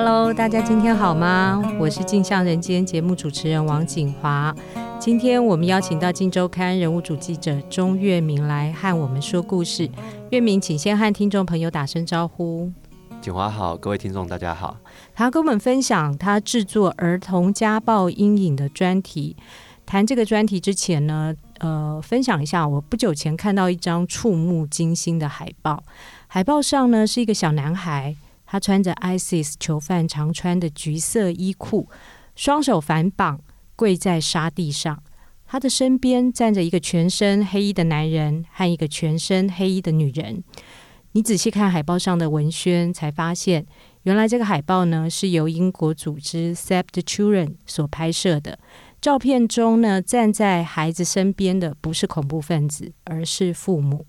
Hello，大家今天好吗？我是镜像人间节目主持人王景华。今天我们邀请到《镜周刊》人物主记者钟月明来和我们说故事。月明，请先和听众朋友打声招呼。景华好，各位听众大家好。他跟我们分享他制作儿童家暴阴影的专题。谈这个专题之前呢，呃，分享一下，我不久前看到一张触目惊心的海报。海报上呢是一个小男孩。他穿着 ISIS 囚犯常穿的橘色衣裤，双手反绑，跪在沙地上。他的身边站着一个全身黑衣的男人和一个全身黑衣的女人。你仔细看海报上的文宣，才发现原来这个海报呢是由英国组织 Save the Children 所拍摄的。照片中呢，站在孩子身边的不是恐怖分子，而是父母。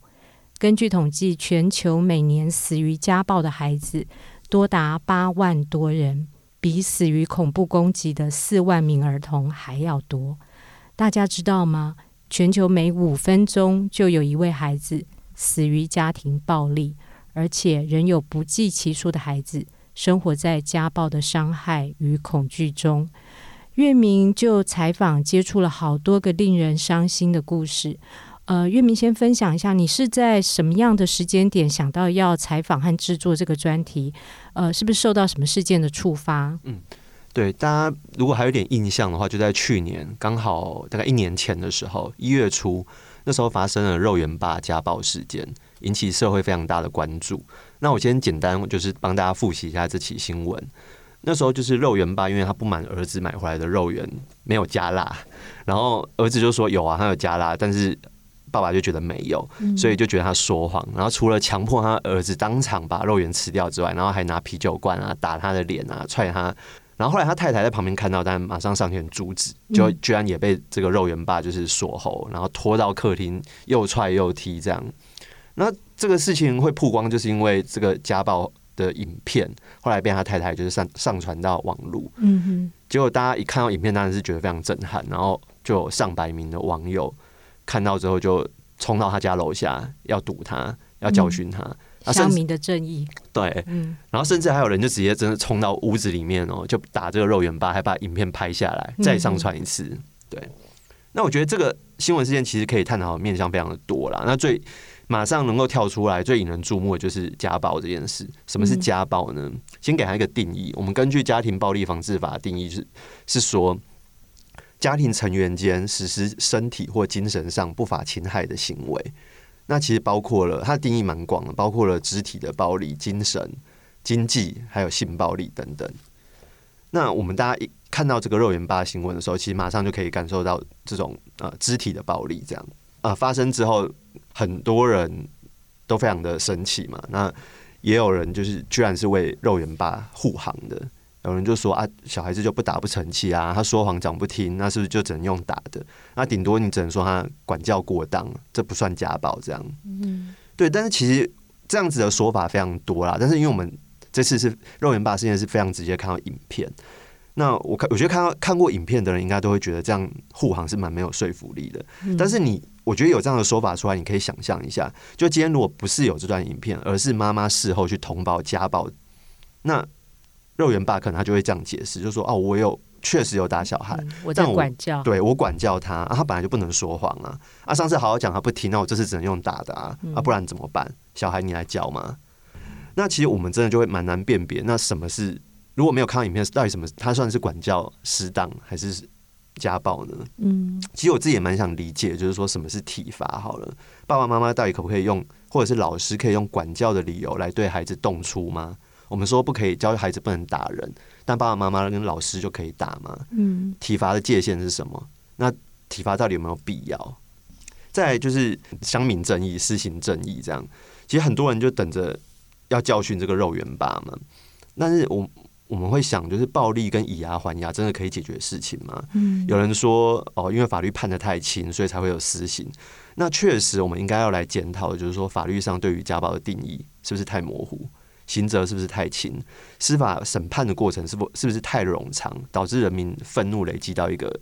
根据统计，全球每年死于家暴的孩子多达八万多人，比死于恐怖攻击的四万名儿童还要多。大家知道吗？全球每五分钟就有一位孩子死于家庭暴力，而且仍有不计其数的孩子生活在家暴的伤害与恐惧中。月明就采访接触了好多个令人伤心的故事。呃，月明先分享一下，你是在什么样的时间点想到要采访和制作这个专题？呃，是不是受到什么事件的触发？嗯，对，大家如果还有点印象的话，就在去年刚好大概一年前的时候，一月初，那时候发生了肉圆爸家暴事件，引起社会非常大的关注。那我先简单就是帮大家复习一下这起新闻。那时候就是肉圆爸，因为他不满儿子买回来的肉圆没有加辣，然后儿子就说有啊，他有加辣，但是。爸爸就觉得没有，所以就觉得他说谎。然后除了强迫他儿子当场把肉圆吃掉之外，然后还拿啤酒罐啊打他的脸啊，踹他。然后后来他太太在旁边看到，但马上上前阻止，就居然也被这个肉圆爸就是锁喉，然后拖到客厅又踹又踢这样。那这个事情会曝光，就是因为这个家暴的影片后来被他太太就是上上传到网络。嗯哼。结果大家一看到影片，当然是觉得非常震撼，然后就有上百名的网友。看到之后就冲到他家楼下要堵他，要教训他。乡民的正义。对，嗯，然后甚至还有人就直接真的冲到屋子里面哦，就打这个肉圆吧，还把影片拍下来再上传一次。对，那我觉得这个新闻事件其实可以探讨的面向非常的多啦。那最马上能够跳出来最引人注目的就是家暴这件事。什么是家暴呢？先给他一个定义。我们根据《家庭暴力防治法》的定义是是说。家庭成员间实施身体或精神上不法侵害的行为，那其实包括了它定义蛮广的，包括了肢体的暴力、精神、经济还有性暴力等等。那我们大家一看到这个肉圆爸新闻的时候，其实马上就可以感受到这种呃肢体的暴力这样啊、呃、发生之后，很多人都非常的生气嘛。那也有人就是居然是为肉圆爸护航的。有人就说啊，小孩子就不打不成器啊，他说谎讲不听，那是不是就只能用打的？那顶多你只能说他管教过当，这不算家暴这样。嗯，对。但是其实这样子的说法非常多啦。但是因为我们这次是肉眼爸事件是非常直接看到影片，那我看我觉得看到看过影片的人应该都会觉得这样护航是蛮没有说服力的。但是你我觉得有这样的说法出来，你可以想象一下，就今天如果不是有这段影片，而是妈妈事后去通报家暴，那。肉圆爸可能他就会这样解释，就说哦，我有确实有打小孩，嗯、我在管教，我对我管教他啊，他本来就不能说谎啊啊，上次好好讲他不听，那我这次只能用打的啊啊，不然怎么办？小孩你来教吗？那其实我们真的就会蛮难辨别，那什么是如果没有看到影片，到底什么他算是管教适当还是家暴呢？嗯，其实我自己也蛮想理解，就是说什么是体罚？好了，爸爸妈妈到底可不可以用，或者是老师可以用管教的理由来对孩子动粗吗？我们说不可以教育孩子不能打人，但爸爸妈妈跟老师就可以打吗？嗯，体罚的界限是什么？那体罚到底有没有必要？再来就是乡民正义、施行正义，这样其实很多人就等着要教训这个肉圆爸嘛。但是我我们会想，就是暴力跟以牙还牙真的可以解决事情吗？嗯，有人说哦，因为法律判的太轻，所以才会有私刑。那确实，我们应该要来检讨，就是说法律上对于家暴的定义是不是太模糊？刑责是不是太轻？司法审判的过程是不是不是太冗长，导致人民愤怒累积到一个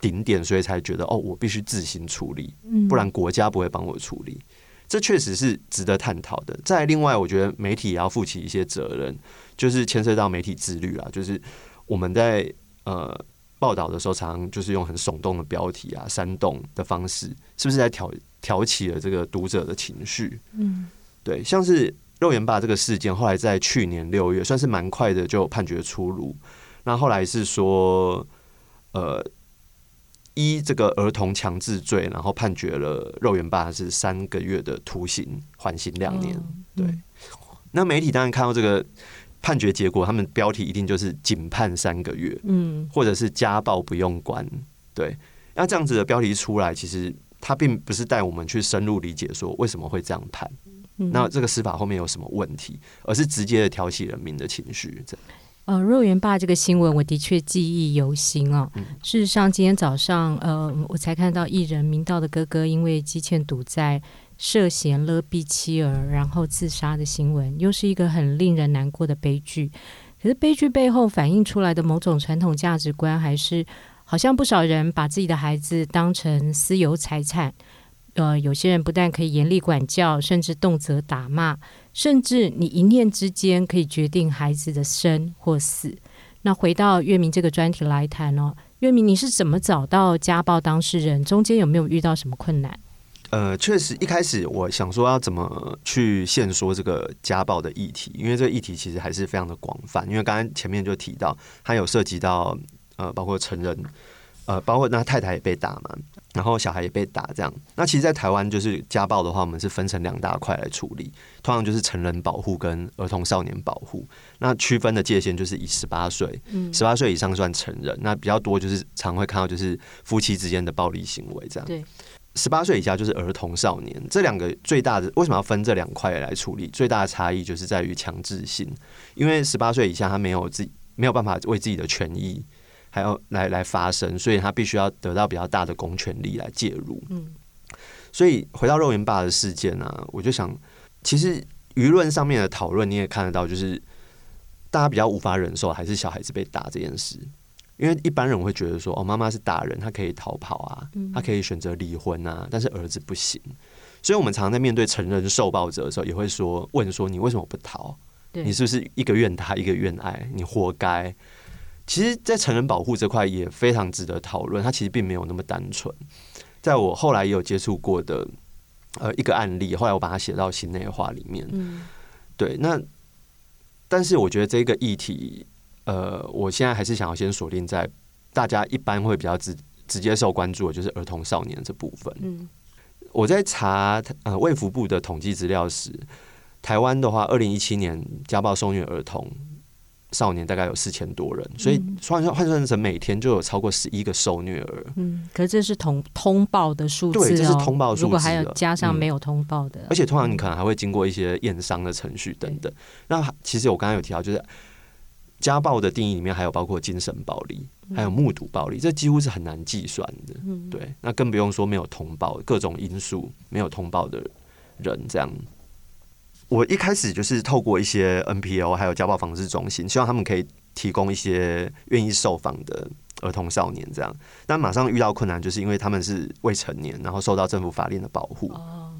顶点，所以才觉得哦，我必须自行处理，不然国家不会帮我处理。这确实是值得探讨的。再另外，我觉得媒体也要负起一些责任，就是牵涉到媒体自律啦。就是我们在呃报道的时候，常常就是用很耸动的标题啊、煽动的方式，是不是在挑挑起了这个读者的情绪？嗯，对，像是肉圆爸这个事件，后来在去年六月，算是蛮快的就判决出炉。那后来是说，呃。依这个儿童强制罪，然后判决了肉圆爸是三个月的徒刑，缓刑两年。对，那媒体当然看到这个判决结果，他们标题一定就是仅判三个月，嗯，或者是家暴不用关。对，那这样子的标题出来，其实他并不是带我们去深入理解说为什么会这样判，那这个司法后面有什么问题，而是直接的挑起人民的情绪。这样。呃，肉圆爸这个新闻，我的确记忆犹新啊。事实上，今天早上，呃，我才看到艺人明道的哥哥因为积欠赌债，涉嫌勒毙妻儿，然后自杀的新闻，又是一个很令人难过的悲剧。可是，悲剧背后反映出来的某种传统价值观，还是好像不少人把自己的孩子当成私有财产。呃，有些人不但可以严厉管教，甚至动辄打骂，甚至你一念之间可以决定孩子的生或死。那回到月明这个专题来谈哦，月明，你是怎么找到家暴当事人？中间有没有遇到什么困难？呃，确实一开始我想说要怎么去现说这个家暴的议题，因为这个议题其实还是非常的广泛。因为刚刚前面就提到，它有涉及到呃，包括成人。呃，包括那太太也被打嘛，然后小孩也被打，这样。那其实，在台湾就是家暴的话，我们是分成两大块来处理，通常就是成人保护跟儿童少年保护。那区分的界限就是以十八岁，十八岁以上算成人。那比较多就是常会看到就是夫妻之间的暴力行为这样。对，十八岁以下就是儿童少年。这两个最大的为什么要分这两块来处理？最大的差异就是在于强制性，因为十八岁以下他没有自己没有办法为自己的权益。还要来来发生，所以他必须要得到比较大的公权力来介入。嗯，所以回到肉圆爸的事件呢、啊，我就想，其实舆论上面的讨论你也看得到，就是大家比较无法忍受还是小孩子被打这件事，因为一般人会觉得说，哦，妈妈是大人，她可以逃跑啊，她可以选择离婚啊，但是儿子不行。所以我们常常在面对成人受暴者的时候，也会说，问说你为什么不逃？你是不是一个愿打一个愿挨？你活该。其实，在成人保护这块也非常值得讨论。它其实并没有那么单纯。在我后来也有接触过的呃一个案例，后来我把它写到心内话里面。嗯，对。那但是我觉得这个议题，呃，我现在还是想要先锁定在大家一般会比较直直接受关注的，就是儿童少年这部分。嗯，我在查呃卫福部的统计资料时，台湾的话，二零一七年家暴受虐儿童。少年大概有四千多人，所以换算换算成每天就有超过十一个受虐儿。嗯，可是这是通通报的数字，哦，对，这是通报数字。如果还有加上没有通报的，嗯，而且通常你可能还会经过一些验伤的程序等等。那其实我刚刚有提到，就是家暴的定义里面还有包括精神暴力，还有目睹暴力，这几乎是很难计算的。嗯，对，那更不用说没有通报，各种因素没有通报的人这样。我一开始就是透过一些 NPO 还有家暴防治中心，希望他们可以提供一些愿意受访的儿童少年这样。但马上遇到困难，就是因为他们是未成年，然后受到政府法令的保护，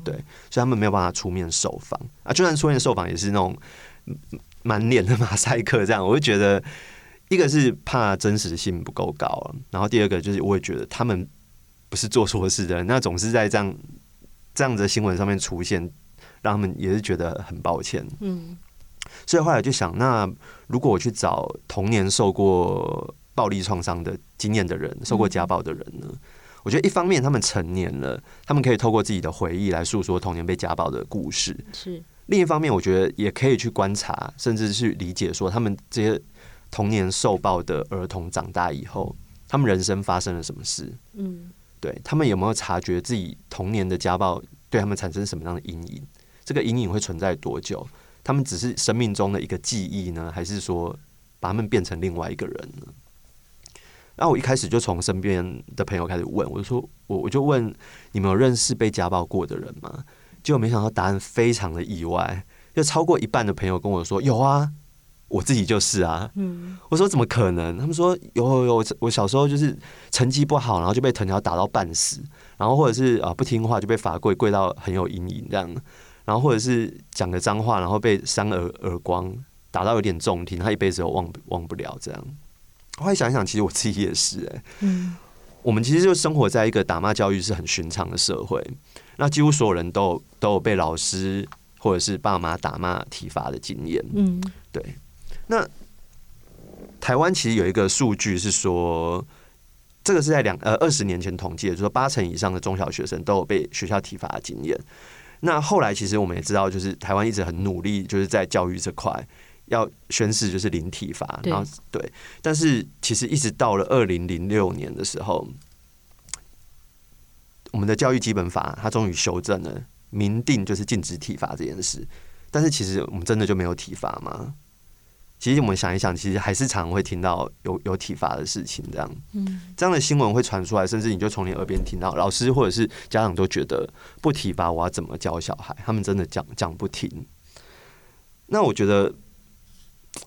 对，所以他们没有办法出面受访啊。就算出面受访，也是那种满脸的马赛克这样。我会觉得，一个是怕真实性不够高，然后第二个就是我也觉得他们不是做错事的人，那总是在这样这样的新闻上面出现。让他们也是觉得很抱歉，嗯，所以后来就想，那如果我去找童年受过暴力创伤的经验的人，受过家暴的人呢？我觉得一方面他们成年了，他们可以透过自己的回忆来诉说童年被家暴的故事；是另一方面，我觉得也可以去观察，甚至去理解说他们这些童年受暴的儿童长大以后，他们人生发生了什么事？嗯，对他们有没有察觉自己童年的家暴对他们产生什么样的阴影？这个阴影会存在多久？他们只是生命中的一个记忆呢，还是说把他们变成另外一个人呢？那我一开始就从身边的朋友开始问，我就说，我我就问你们有认识被家暴过的人吗？结果没想到答案非常的意外，就超过一半的朋友跟我说有啊，我自己就是啊。嗯，我说怎么可能？他们说有有有，我小时候就是成绩不好，然后就被藤条打到半死，然后或者是啊不听话就被罚跪，跪到很有阴影这样。然后或者是讲个脏话，然后被扇耳耳光，打到有点重听，他一辈子都忘忘不了这样。后来想一想，其实我自己也是哎、欸，嗯，我们其实就生活在一个打骂教育是很寻常的社会，那几乎所有人都有都有被老师或者是爸妈打骂体罚的经验，嗯，对。那台湾其实有一个数据是说，这个是在两呃二十年前统计的，就是说八成以上的中小学生都有被学校体罚的经验。那后来其实我们也知道，就是台湾一直很努力，就是在教育这块要宣誓就是零体罚，然后对，但是其实一直到了二零零六年的时候，我们的教育基本法它终于修正了，明定就是禁止体罚这件事。但是其实我们真的就没有体罚吗？其实我们想一想，其实还是常会听到有有体罚的事情，这样，嗯，这样的新闻会传出来，甚至你就从你耳边听到，老师或者是家长都觉得不体罚，我要怎么教小孩？他们真的讲讲不停。那我觉得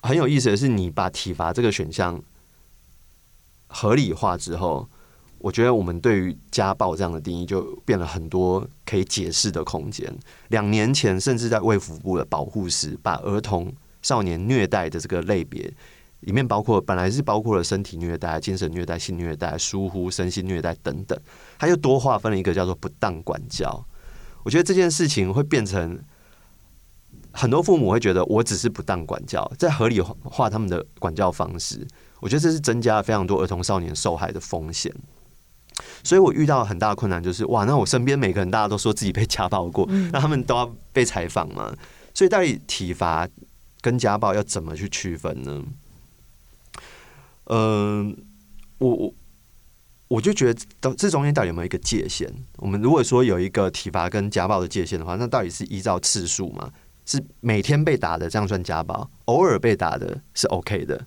很有意思的是，你把体罚这个选项合理化之后，我觉得我们对于家暴这样的定义就变了很多可以解释的空间。两年前，甚至在卫福部的保护室把儿童。少年虐待的这个类别里面，包括本来是包括了身体虐待、精神虐待、性虐待、疏忽、身心虐待等等，他又多划分了一个叫做不当管教。我觉得这件事情会变成很多父母会觉得，我只是不当管教，在合理化他们的管教方式。我觉得这是增加了非常多儿童少年受害的风险。所以我遇到很大的困难就是，哇，那我身边每个人大家都说自己被家暴过，那他们都要被采访吗？所以到底体罚跟家暴要怎么去区分呢？嗯、我我我就觉得，这中间到底有没有一个界限？我们如果说有一个体罚跟家暴的界限的话，那到底是依照次数吗？是每天被打的这样算家暴？偶尔被打的是 OK 的，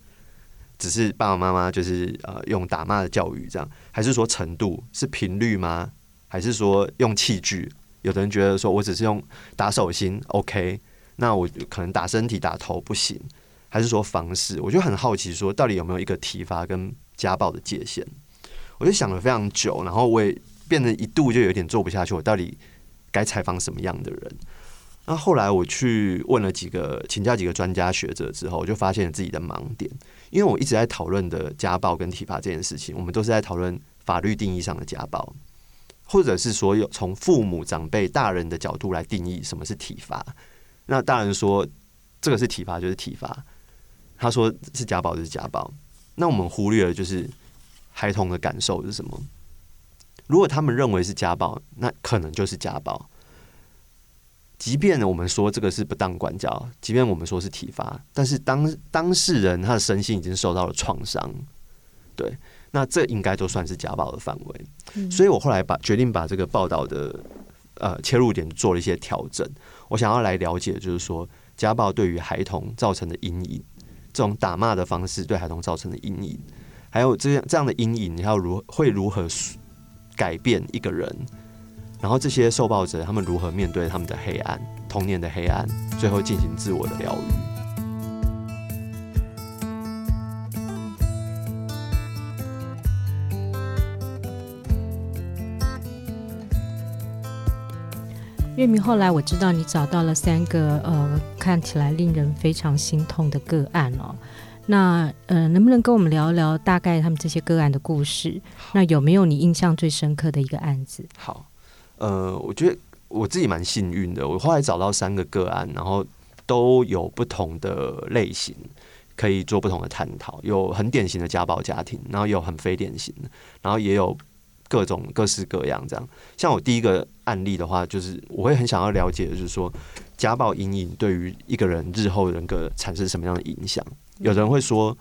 只是爸爸妈妈就是呃用打骂的教育这样，还是说程度是频率吗？还是说用器具？有的人觉得说我只是用打手心 OK。那我可能打身体打头不行，还是说方式？我就很好奇，说到底有没有一个体罚跟家暴的界限？我就想了非常久，然后我也变得一度就有点做不下去。我到底该采访什么样的人？那后来我去问了几个，请教几个专家学者之后，我就发现了自己的盲点。因为我一直在讨论的家暴跟体罚这件事情，我们都是在讨论法律定义上的家暴，或者是说有从父母长辈大人的角度来定义什么是体罚。那大人说这个是体罚就是体罚，他说是家暴就是家暴。那我们忽略了就是孩童的感受是什么？如果他们认为是家暴，那可能就是家暴。即便我们说这个是不当管教，即便我们说是体罚，但是当当事人他的身心已经受到了创伤，对，那这应该都算是家暴的范围。嗯。所以我后来把决定把这个报道的呃切入点做了一些调整。我想要来了解，就是说家暴对于孩童造成的阴影，这种打骂的方式对孩童造成的阴影，还有这样这样的阴影，你要如会如何改变一个人？然后这些受暴者他们如何面对他们的黑暗，童年的黑暗，最后进行自我的疗愈。月明，后来我知道你找到了三个呃，看起来令人非常心痛的个案哦。那呃，能不能跟我们聊聊大概他们这些个案的故事？那有没有你印象最深刻的一个案子？好，呃，我觉得我自己蛮幸运的，我后来找到三个个案，然后都有不同的类型，可以做不同的探讨。有很典型的家暴家庭，然后有很非典型的，然后也有。各种各式各样这样，像我第一个案例的话，就是我会很想要了解的，就是说家暴阴影对于一个人日后人格产生什么样的影响？有人会说，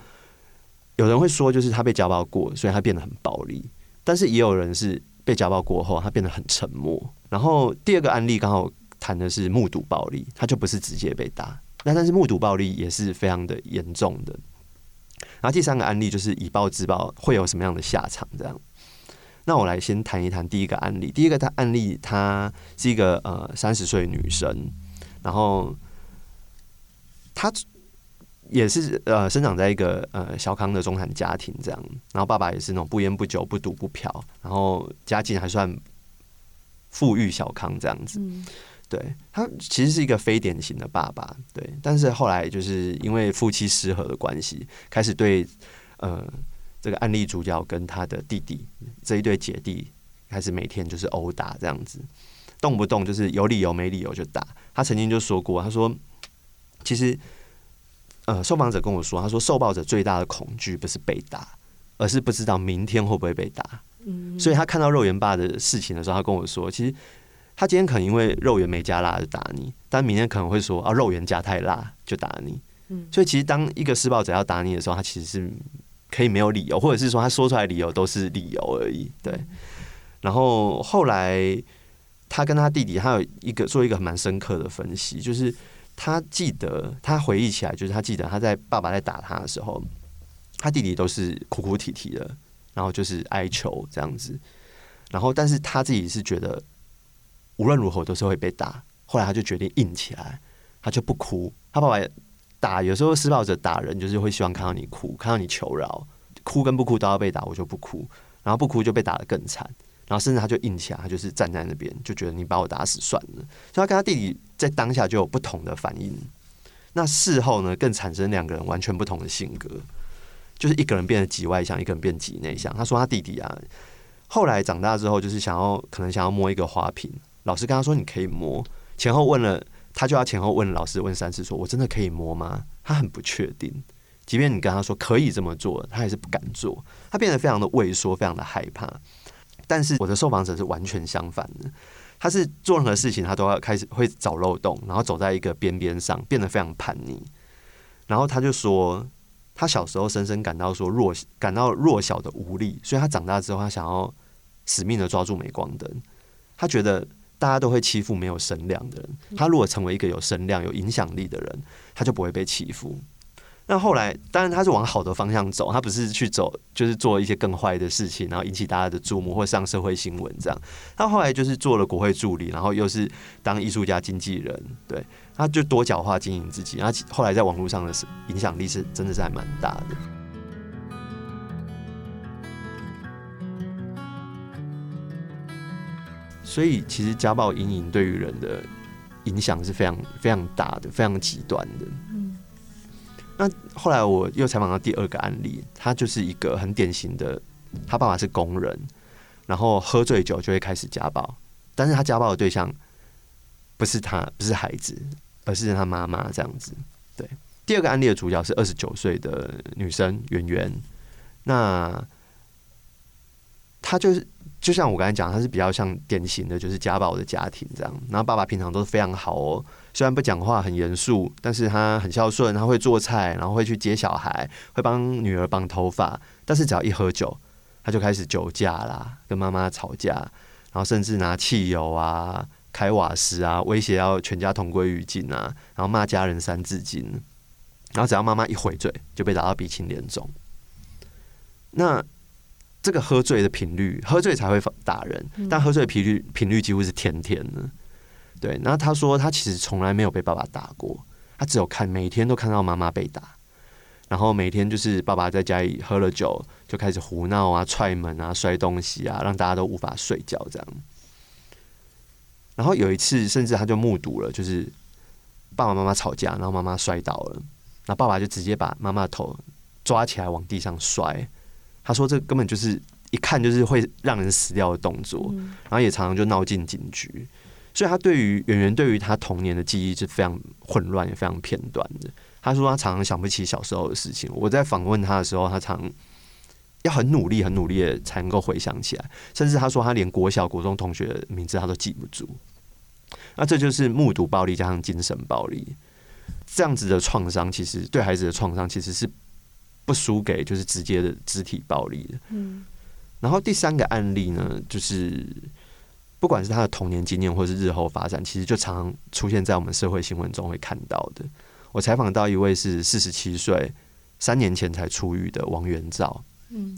有人会说，就是他被家暴过，所以他变得很暴力。但是也有人是被家暴过后，他变得很沉默。然后第二个案例刚好谈的是目睹暴力，他就不是直接被打，那但是目睹暴力也是非常的严重的。然后第三个案例就是以暴制暴会有什么样的下场？这样。那我来先谈一谈第一个案例。第一个他案例，她是一个呃三十岁女生，然后她也是呃生长在一个呃小康的中产家庭这样，然后爸爸也是那种不烟不酒不赌不嫖，然后家境还算富裕小康这样子。嗯、对，他其实是一个非典型的爸爸，对。但是后来就是因为夫妻失和的关系，开始对呃这个案例主角跟他的弟弟这一对姐弟开始每天就是殴打这样子，动不动就是有理由没理由就打。他曾经就说过，他说其实。呃，受访者跟我说，他说受暴者最大的恐惧不是被打，而是不知道明天会不会被打。嗯，所以他看到肉圆爸的事情的时候，他跟我说，其实他今天可能因为肉圆没加辣就打你，但明天可能会说啊，肉圆加太辣就打你。嗯，所以其实当一个施暴者要打你的时候，他其实是可以没有理由，或者是说他说出来的理由都是理由而已。对。然后后来他跟他弟弟，他有一个做一个蛮深刻的分析，就是。他记得，他回忆起来，就是他记得他在爸爸在打他的时候，他弟弟都是哭哭啼啼的，然后就是哀求这样子。然后，但是他自己是觉得无论如何都是会被打。后来他就决定硬起来，他就不哭。他爸爸打，有时候施暴者打人就是会希望看到你哭，看到你求饶，哭跟不哭都要被打，我就不哭，然后不哭就被打得更惨。然后甚至他就硬起来，他就是站在那边，就觉得你把我打死算了。所以他跟他弟弟在当下就有不同的反应。那事后呢，更产生两个人完全不同的性格，就是一个人变得极外向，一个人变极内向。他说他弟弟啊，后来长大之后就是想要可能想要摸一个花瓶，老师跟他说你可以摸，前后问了他就要前后问老师问三次，说我真的可以摸吗？他很不确定，即便你跟他说可以这么做，他还是不敢做。他变得非常的畏缩，非常的害怕。但是我的受访者是完全相反的，他是做任何事情他都要开始会找漏洞，然后走在一个边边上，变得非常叛逆。然后他就说，他小时候深深感到说弱，感到弱小的无力，所以他长大之后，他想要死命的抓住镁光灯。他觉得大家都会欺负没有声量的人，他如果成为一个有声量、有影响力的人，他就不会被欺负。那后来，当然他是往好的方向走，他不是去走，就是做一些更坏的事情，然后引起大家的注目或上社会新闻这样。他后来就是做了国会助理，然后又是当艺术家、经纪人，对，他就多角化经营自己。他后来在网络上的影响力是真的是还蛮大的。所以，其实家暴阴影对于人的影响是非常非常大的，非常极端的。那后来我又采访到第二个案例，他就是一个很典型的，他爸爸是工人，然后喝醉酒就会开始家暴，但是他家暴的对象不是他，不是孩子，而是他妈妈这样子。对，第二个案例的主角是二十九岁的女生圆圆，那他就是。就像我刚才讲，他是比较像典型的，就是家暴的家庭这样。然后爸爸平常都是非常好哦，虽然不讲话，很严肃，但是他很孝顺，他会做菜，然后会去接小孩，会帮女儿绑头发。但是只要一喝酒，他就开始酒驾啦，跟妈妈吵架，然后甚至拿汽油啊、开瓦斯啊，威胁要全家同归于尽啊，然后骂家人三字经。然后只要妈妈一回嘴，就被打到鼻青脸肿。那。这个喝醉的频率，喝醉才会打人，但喝醉的频率频率几乎是天天的。对，那他说他其实从来没有被爸爸打过，他只有看每天都看到妈妈被打，然后每天就是爸爸在家里喝了酒就开始胡闹啊、踹门啊、摔东西啊，让大家都无法睡觉这样。然后有一次，甚至他就目睹了，就是爸爸妈妈吵架，然后妈妈摔倒了，那爸爸就直接把妈妈的头抓起来往地上摔。他说：“这根本就是一看就是会让人死掉的动作，然后也常常就闹进警局。所以，他对于圆圆对于他童年的记忆是非常混乱也非常片段的。他说他常常想不起小时候的事情。我在访问他的时候，他常要很努力、很努力的才能够回想起来。甚至他说他连国小、国中同学的名字他都记不住。那这就是目睹暴力加上精神暴力这样子的创伤，其实对孩子的创伤其实是。”不输给就是直接的肢体暴力的。嗯，然后第三个案例呢，就是不管是他的童年经验，或是日后发展，其实就常常出现在我们社会新闻中会看到的。我采访到一位是四十七岁，三年前才出狱的王元照。嗯，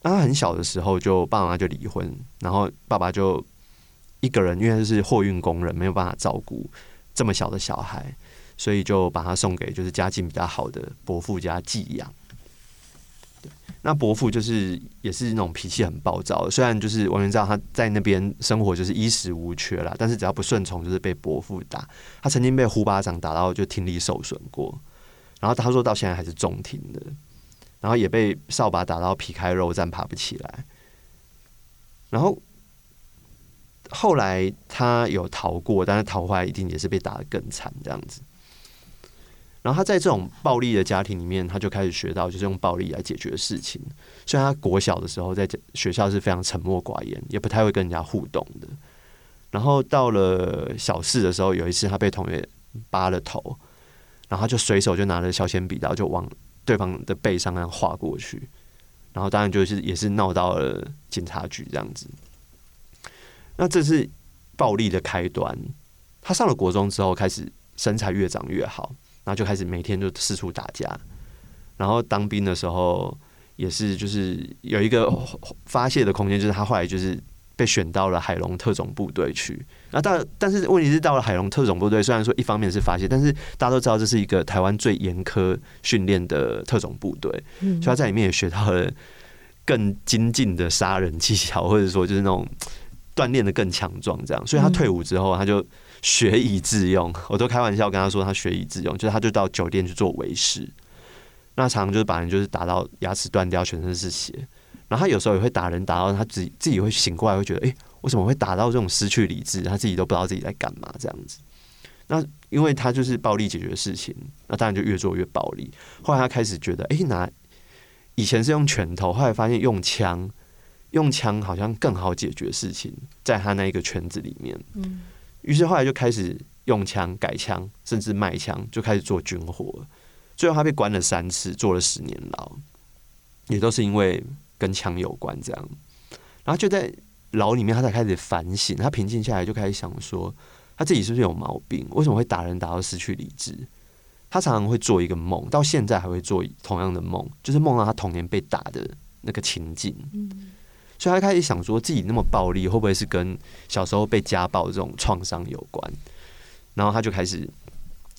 那他很小的时候就爸爸妈妈就离婚，然后爸爸就一个人，因为他是货运工人，没有办法照顾这么小的小孩。所以就把他送给就是家境比较好的伯父家寄养。那伯父就是也是那种脾气很暴躁，虽然就是我们知道他在那边生活就是衣食无缺啦，但是只要不顺从就是被伯父打。他曾经被呼巴掌打到就听力受损过，然后他说到现在还是重听的，然后也被扫把打到皮开肉绽爬不起来。然后后来他有逃过，但是逃回来一定也是被打得更惨这样子。然后他在这种暴力的家庭里面，他就开始学到就是用暴力来解决事情。虽然他国小的时候在学校是非常沉默寡言，也不太会跟人家互动的。然后到了小四的时候，有一次他被同学扒了头，然后他就随手就拿了削铅笔刀就往对方的背上那样划过去。然后当然就是也是闹到了警察局这样子。那这是暴力的开端。他上了国中之后，开始身材越长越好。然后就开始每天就四处打架，然后当兵的时候也是就是有一个发泄的空间，就是他后来就是被选到了海龙特种部队去。那到但是问题是到了海龙特种部队，虽然说一方面是发泄，但是大家都知道这是一个台湾最严苛训练的特种部队，所以他在里面也学到了更精进的杀人技巧，或者说就是那种锻炼的更强壮这样。所以他退伍之后，他就。学以致用，我都开玩笑跟他说，他学以致用，就是他就到酒店去做维师，那常常就是把人就是打到牙齿断掉，全身是血。然后他有时候也会打人，打到他自己自己会醒过来，会觉得，哎、为什么会打到这种失去理智？他自己都不知道自己在干嘛这样子。那因为他就是暴力解决事情，那当然就越做越暴力。后来他开始觉得，哎、拿以前是用拳头，后来发现用枪，用枪好像更好解决事情，在他那一个圈子里面，嗯。于是后来就开始用枪改枪，甚至卖枪，就开始做军火。最后他被关了三次，坐了十年牢，也都是因为跟枪有关这样。然后就在牢里面，他才开始反省。他平静下来，就开始想说，他自己是不是有毛病？为什么会打人打到失去理智？他常常会做一个梦，到现在还会做同样的梦，就是梦到他童年被打的那个情景。所以他开始想说，自己那么暴力，会不会是跟小时候被家暴这种创伤有关？然后他就开始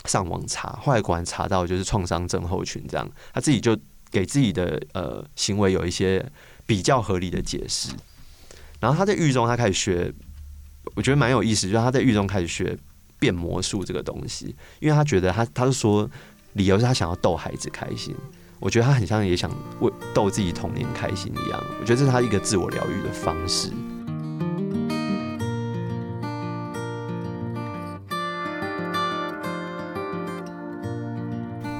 上网查，后来果然查到就是创伤症候群这样。他自己就给自己的呃行为有一些比较合理的解释。然后他在狱中，他开始学，我觉得蛮有意思，就是他在狱中开始学变魔术这个东西，因为他觉得他他是说理由是他想要逗孩子开心。我觉得他很像也想为逗自己童年开心一样，我觉得这是他一个自我疗愈的方式。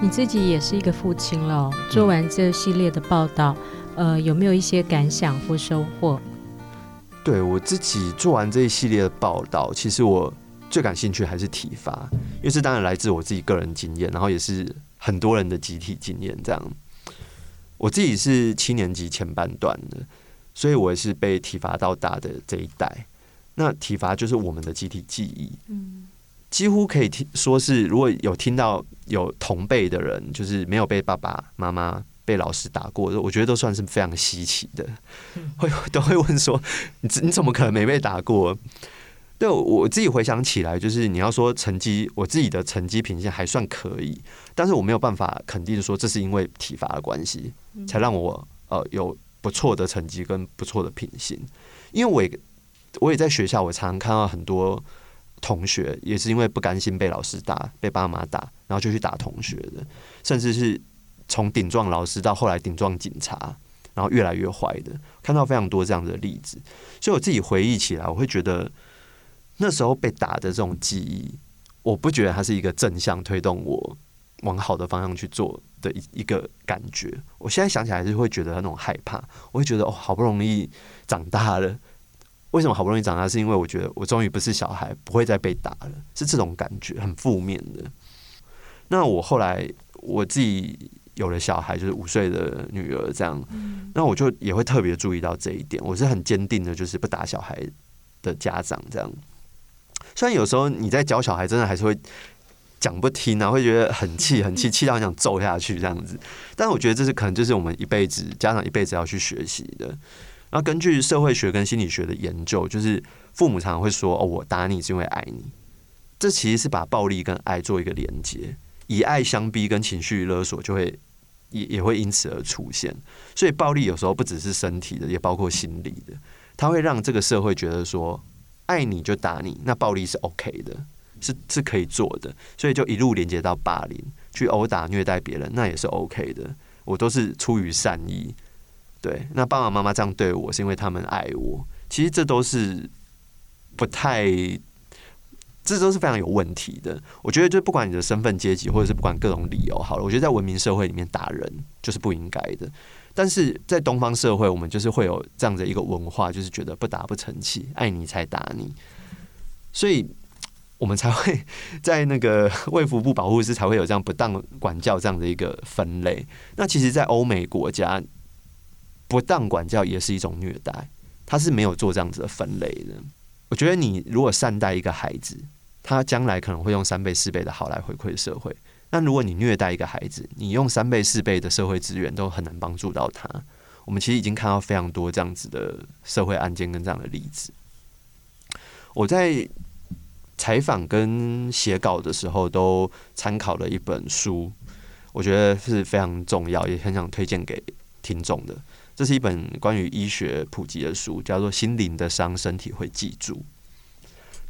你自己也是一个父亲了，做完这系列的报道，呃，有没有一些感想或收获？对我自己做完这一系列的报道，其实我最感兴趣还是体罚，因为这当然来自我自己个人经验，然后也是。很多人的集体经验，这样。我自己是七年级前半段的，所以我也是被体罚到大的这一代。那体罚就是我们的集体记忆，嗯，几乎可以听说是，如果有听到有同辈的人，就是没有被爸爸妈妈、被老师打过，我觉得都算是非常稀奇的。会都会问说，你你怎么可能没被打过？对，我自己回想起来，就是你要说成绩，我自己的成绩品性还算可以，但是我没有办法肯定说这是因为体罚的关系，才让我呃有不错的成绩跟不错的品性。因为我也我也在学校，我常常看到很多同学也是因为不甘心被老师打，被爸妈打，然后就去打同学的，甚至是从顶撞老师到后来顶撞警察，然后越来越坏的，看到非常多这样的例子。所以我自己回忆起来，我会觉得。那时候被打的这种记忆，我不觉得它是一个正向推动我往好的方向去做的一一个感觉。我现在想起来是会觉得那种害怕，我会觉得哦，好不容易长大了，为什么好不容易长大？是因为我觉得我终于不是小孩，不会再被打了，是这种感觉，很负面的。那我后来我自己有了小孩，就是五岁的女儿，这样，那我就也会特别注意到这一点。我是很坚定的，就是不打小孩的家长这样。虽然有时候你在教小孩，真的还是会讲不听啊，会觉得很气，很气，气到很想揍下去这样子。但我觉得这是可能就是我们一辈子家长一辈子要去学习的。然后根据社会学跟心理学的研究，就是父母常常会说：“哦，我打你是因为爱你。”这其实是把暴力跟爱做一个连接，以爱相逼跟情绪勒索就会也也会因此而出现。所以暴力有时候不只是身体的，也包括心理的。它会让这个社会觉得说，爱你就打你，那暴力是 OK 的，是是可以做的。所以就一路连接到霸凌，去殴打虐待别人，那也是 OK 的。我都是出于善意。对，那爸爸妈妈这样对我是因为他们爱我。其实这都是不太，这都是非常有问题的。我觉得，就不管你的身份阶级，或者是不管各种理由，好了，我觉得在文明社会里面打人就是不应该的。但是在东方社会，我们就是会有这样的一个文化，就是觉得不打不成器，爱你才打你，所以我们才会 在那个 卫福部保护司才会有这样不当管教这样的一个分类。那其实，在欧美国家，不当管教也是一种虐待。他是没有做这样子的分类的。我觉得你如果善待一个孩子，他将来可能会用三倍、四倍的好来回馈社会。那如果你虐待一个孩子，你用三倍、四倍的社会资源都很难帮助到他。我们其实已经看到非常多这样子的社会案件跟这样的例子。我在采访跟写稿的时候都参考了一本书，我觉得是非常重要，也很想推荐给听众的。这是一本关于医学普及的书，叫做《心灵的伤，身体会记住》。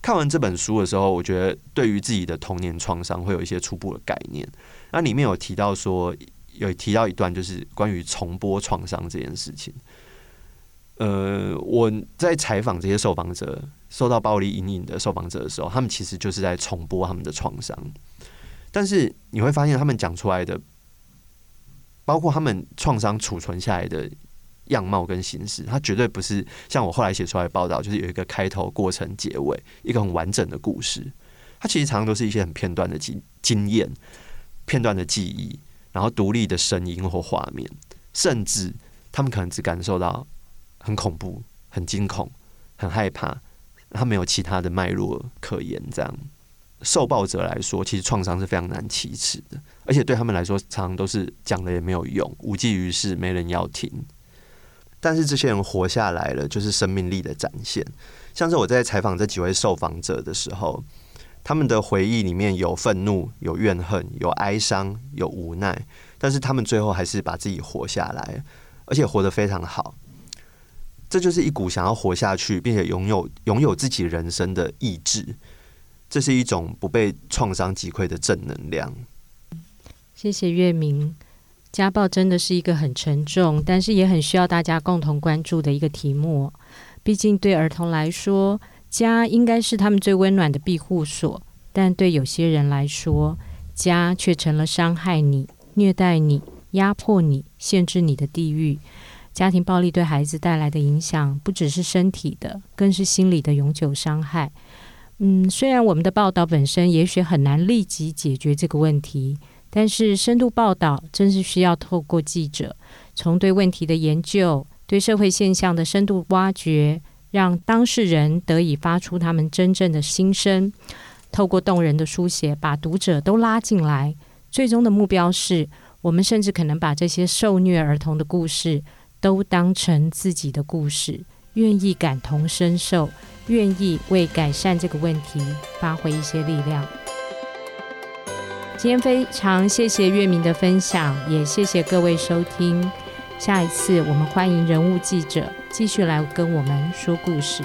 看完这本书的时候，我觉得对于自己的童年创伤会有一些初步的概念。那里面有提到说，有提到一段就是关于重播创伤这件事情。呃，我在采访这些受访者，受到暴力阴影的受访者的时候，他们其实就是在重播他们的创伤。但是你会发现，他们讲出来的，包括他们创伤储存下来的。样貌跟形式，它绝对不是像我后来写出来的报道，就是有一个开头、过程、结尾，一个很完整的故事。它其实常常都是一些很片段的经经验、片段的记忆，然后独立的声音或画面，甚至他们可能只感受到很恐怖、很惊恐、很害怕，他没有其他的脉络可言。这样，受暴者来说，其实创伤是非常难启齿的，而且对他们来说，常常都是讲了也没有用，无济于事，没人要听。但是这些人活下来了，就是生命力的展现。像是我在采访这几位受访者的时候，他们的回忆里面有愤怒、有怨恨、有哀伤、有无奈，但是他们最后还是把自己活下来，而且活得非常好。这就是一股想要活下去，并且拥有拥有自己人生的意志。这是一种不被创伤击溃的正能量。谢谢月明。家暴真的是一个很沉重，但是也很需要大家共同关注的一个题目。毕竟对儿童来说，家应该是他们最温暖的庇护所，但对有些人来说，家却成了伤害你、虐待你、压迫你、限制你的地狱。家庭暴力对孩子带来的影响，不只是身体的，更是心理的永久伤害。嗯，虽然我们的报道本身也许很难立即解决这个问题。但是深度报道真是需要透过记者从对问题的研究、对社会现象的深度挖掘，让当事人得以发出他们真正的心声。透过动人的书写，把读者都拉进来。最终的目标是，我们甚至可能把这些受虐儿童的故事都当成自己的故事，愿意感同身受，愿意为改善这个问题发挥一些力量。今天非常谢谢月明的分享，也谢谢各位收听。下一次我们欢迎人物记者继续来跟我们说故事。